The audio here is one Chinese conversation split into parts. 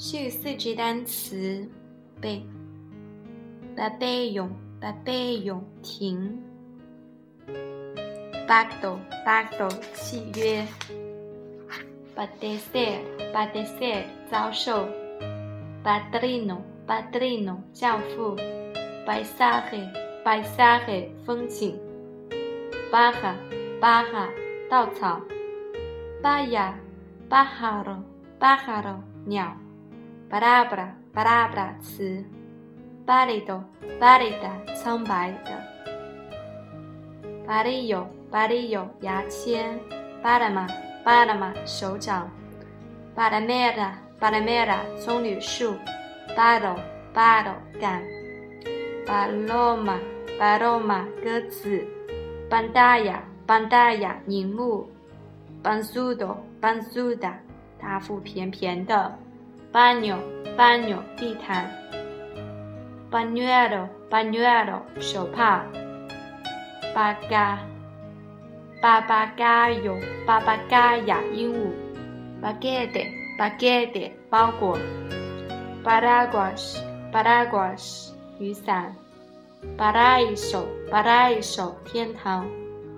是四句单词，背。把备用，把备用，停。pacto，pacto，契约。padecer，padecer，遭受。padrino，padrino，教父。paisaje，paisaje，风景。paja，paja，稻草。paya，pájaro，pájaro，鸟。palabra，palabra，词。pálido，pálida，苍白的。palillo，palillo，牙签。palma，palma，手掌。palmera，palmera，棕榈树。palo，palo，杆。paloma，paloma，鸽子。pantalla，pantalla，荧幕。panzudo，panzuda，大腹便便的。baño，baño，地毯。pañuelo，pañuelo，手帕。papagayo，papagaya，鹦鹉。baguette，baguette，包裹。paraguas，paraguas，雨伞。paraíso，paraíso，天堂。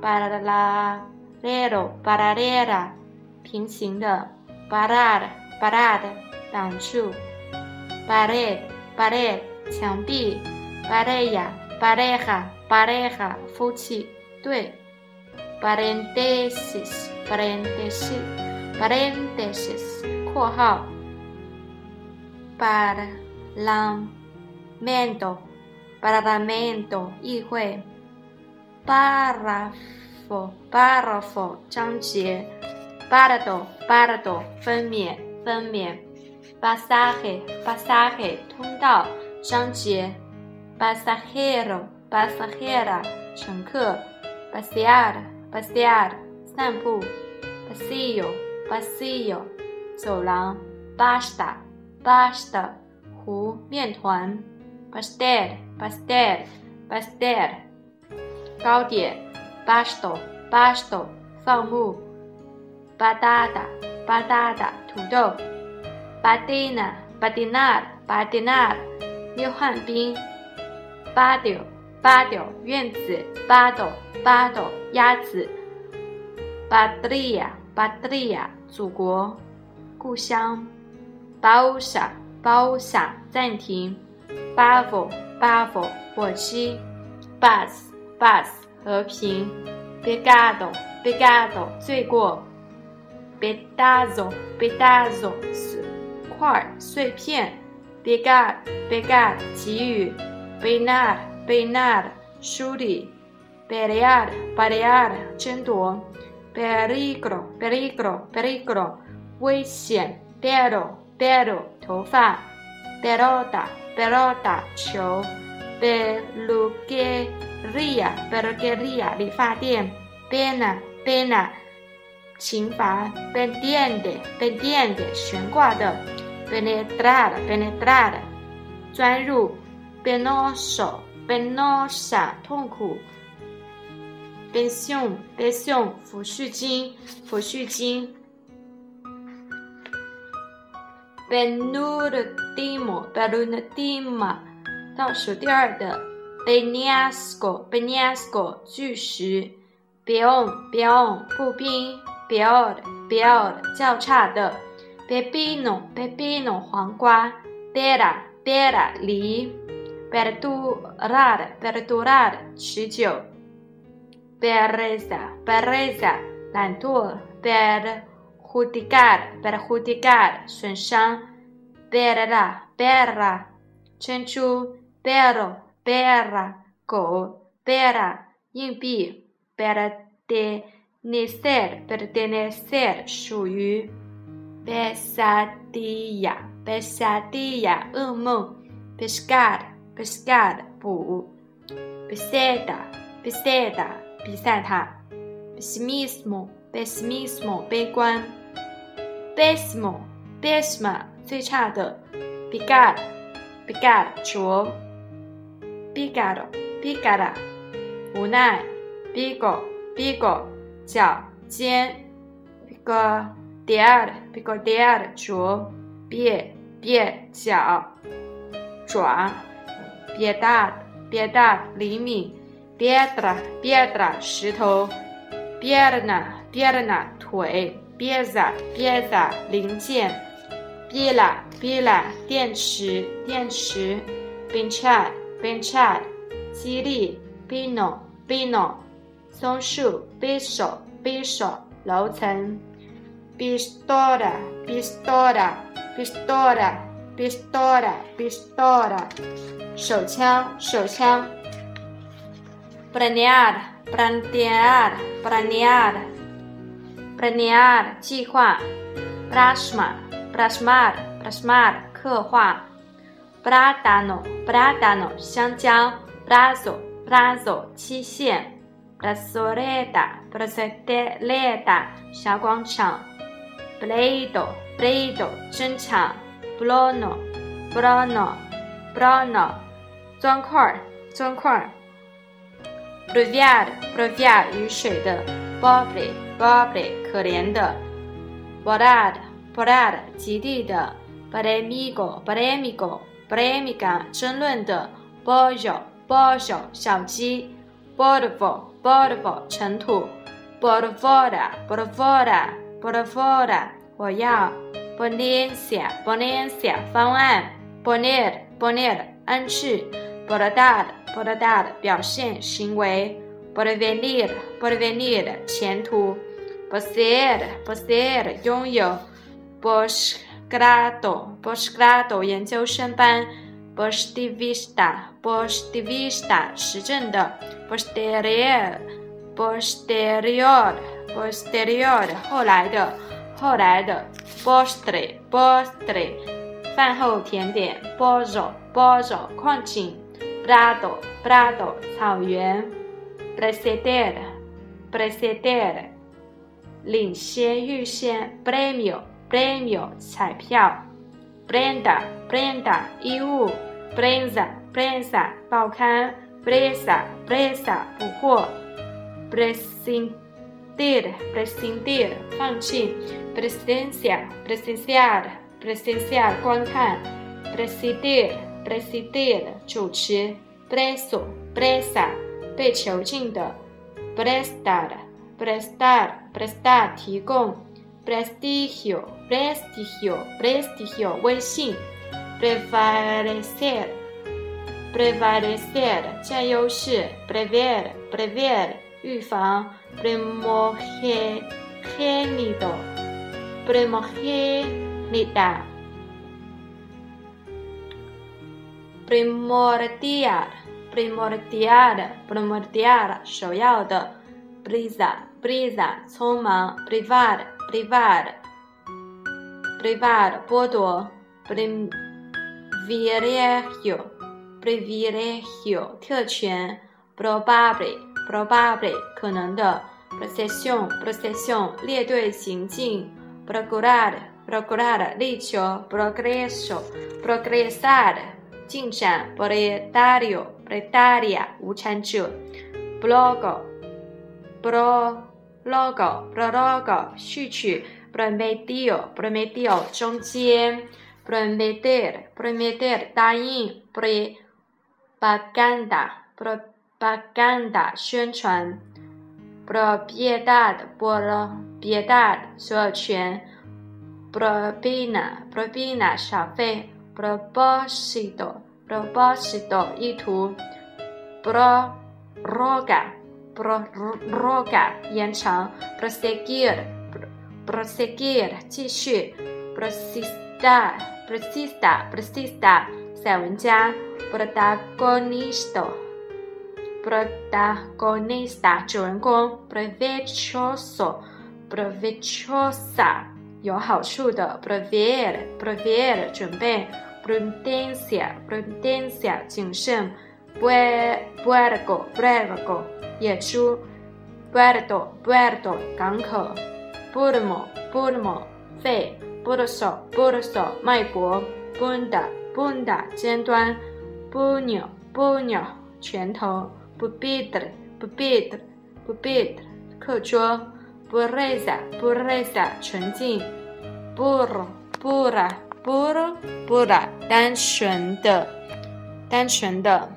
paralelo，paralela，平行的。parad, parad. parada，parada，挡住。pared，pared，墙壁。pareja，pareja，pareja，夫妻。对。paréntesis，paréntesis，paréntesis，括号。parlamento，parlamento，议会。párrafo，párrafo，章节。pardo，pardo，分娩，分娩。pasaje，pasaje，通道。章节，pasajero，pasajera，乘客，pasear，pasear，散步，pasillo，pasillo，走廊，pasta，pasta，糊面团，pastel，pastel，pastel，糕点，pasto，pasto，放牧，patata，patata，土豆，patina，patinar，patinar。溜旱冰，八斗八斗院子，八斗八斗鸭子，巴德利亚巴德利亚祖国故乡，巴乌萨巴乌萨暂停，巴佛巴佛火鸡，bus bus 和平，begado begado 罪过，bedazo bedazo 块碎片。Begar, begar，给予；benar, benar，梳理；pelear, pelear，争夺；peligro, peligro, peligro，危险；pelo, pelo，头发；pelota, pelota，球；peluqueria, peluqueria，理发店；pena, pena，刑罚；pendiente, pendiente，悬挂的。Penetrar, penetrar，钻入；penoso, penosa，痛苦；pensión, pensión，抚恤金，抚恤金；penúltimo, penúltima，倒数第二的；peñasco, peñasco，巨石；peón, peón，步兵；peor, peor，较差的。pepino pepino 黄瓜，pera pera 梨，perdurar perdurar 持久，pereza pereza 懒惰，perjudicar perjudicar 损伤，perra perra 珍珠，perro perra 狗，pera 硬币，pertenecer pertenecer 属于。 pesadilla，pesadilla，噩梦；pescar，pescar，捕；peseta，peseta，比赛塔；pesimismo，pesimismo，悲观；pésimo，pésima，最差的；picar，picar，啄；picaro，picara，无奈；pico，pico，脚尖；pico。第二，比个第二，卓，别蹩脚爪，piedad，piedad，厘米，piedra，piedra，石头，pierna，pierna，腿，pieza，pieza，零件，pila，pila，电池，电池，pinchar，pinchar，激励，pino，pino，松树，piso，piso，楼层。Pistola, pistola, pistola, pistola, pistola，手枪，手枪。planear, planear, planear, planear，计划。plasma, plasmar, plasmar，刻画。plátano, plátano，香蕉。plazo, plazo，期限。plazoleta, plazoleta，小广场。Blado，Blado，争抢；Blono，Blono，Blono，砖块，砖块；Proviad，Proviad，雨水的；Pobre，Pobre，可怜的；Borad，Borad，极地的 bremigo bremigo bremiga 争论的；Bollo，Bollo，小鸡；Bordo，Bordo，尘土；Bordofoda，Bordofoda。O r f o r a 我要 Bonencia，Bonencia 方案，Boner，Boner 安置，Bordad，Bordad 表现行为，Borvenir，Borvenir 前途，Poseer，Poseer 拥有，Bosgrado，Bosgrado 研究生班，Bostivista，Bostivista 时政的，Posterior，Posterior。Posterior 后来的，后来的，postre，postre 饭后甜点，bozo，bozo 矿井，prado，prado 草原，preceder，preceder 领先预先，premio，premio 彩票，prenda，prenda 衣物，prensa，prensa 报刊，presa，presa 捕获，presing Dir, prescindir, 放弃；presencia, presenciar, presenciar, 观看；presidir, presidir, 主持；preso, presa, 被囚禁的；prestar, prestar, prestar, 提供；prestigio, prestigio, prestigio, 威信；prevalecer, prevalecer, 占优势；prever, prever, 预防。primogénito, primogénita, primordial, primordial, primordial 首要的，brisa, brisa 匆忙，privar, privar, privar 剥夺，privilegio, privilegio 特权，probable。Probably 可能的，procession procession 列队行进，procurar procurar 力求 progresso progressar 进展，proletario proletaria 无产者 blogo pro logo pro logo 序曲，promedio promedio 中间，prometer prometer 答应，propaganda pro propaganda 宣传，propiedad propiedad 所有权，propina propina 小费，propósito propósito 意图，prorroga prorroga 延长，proseguir proseguir 继续，prosista prosista prosista 散文家，protagonista protagonista 主人公，provechoso provechosa 有好处的 prover prover 准备，prudencia prudencia 谨慎，puerco puerco 野猪，puerto puerto 港口，pulmo pulmo 肺，pulso pulso 脉搏，punta punta 尖端，puño puño 拳头。Pupitre, pupitre, pupitre，课桌；pureza, pureza，纯净；puro, pura, puro pura 单纯的，单纯的。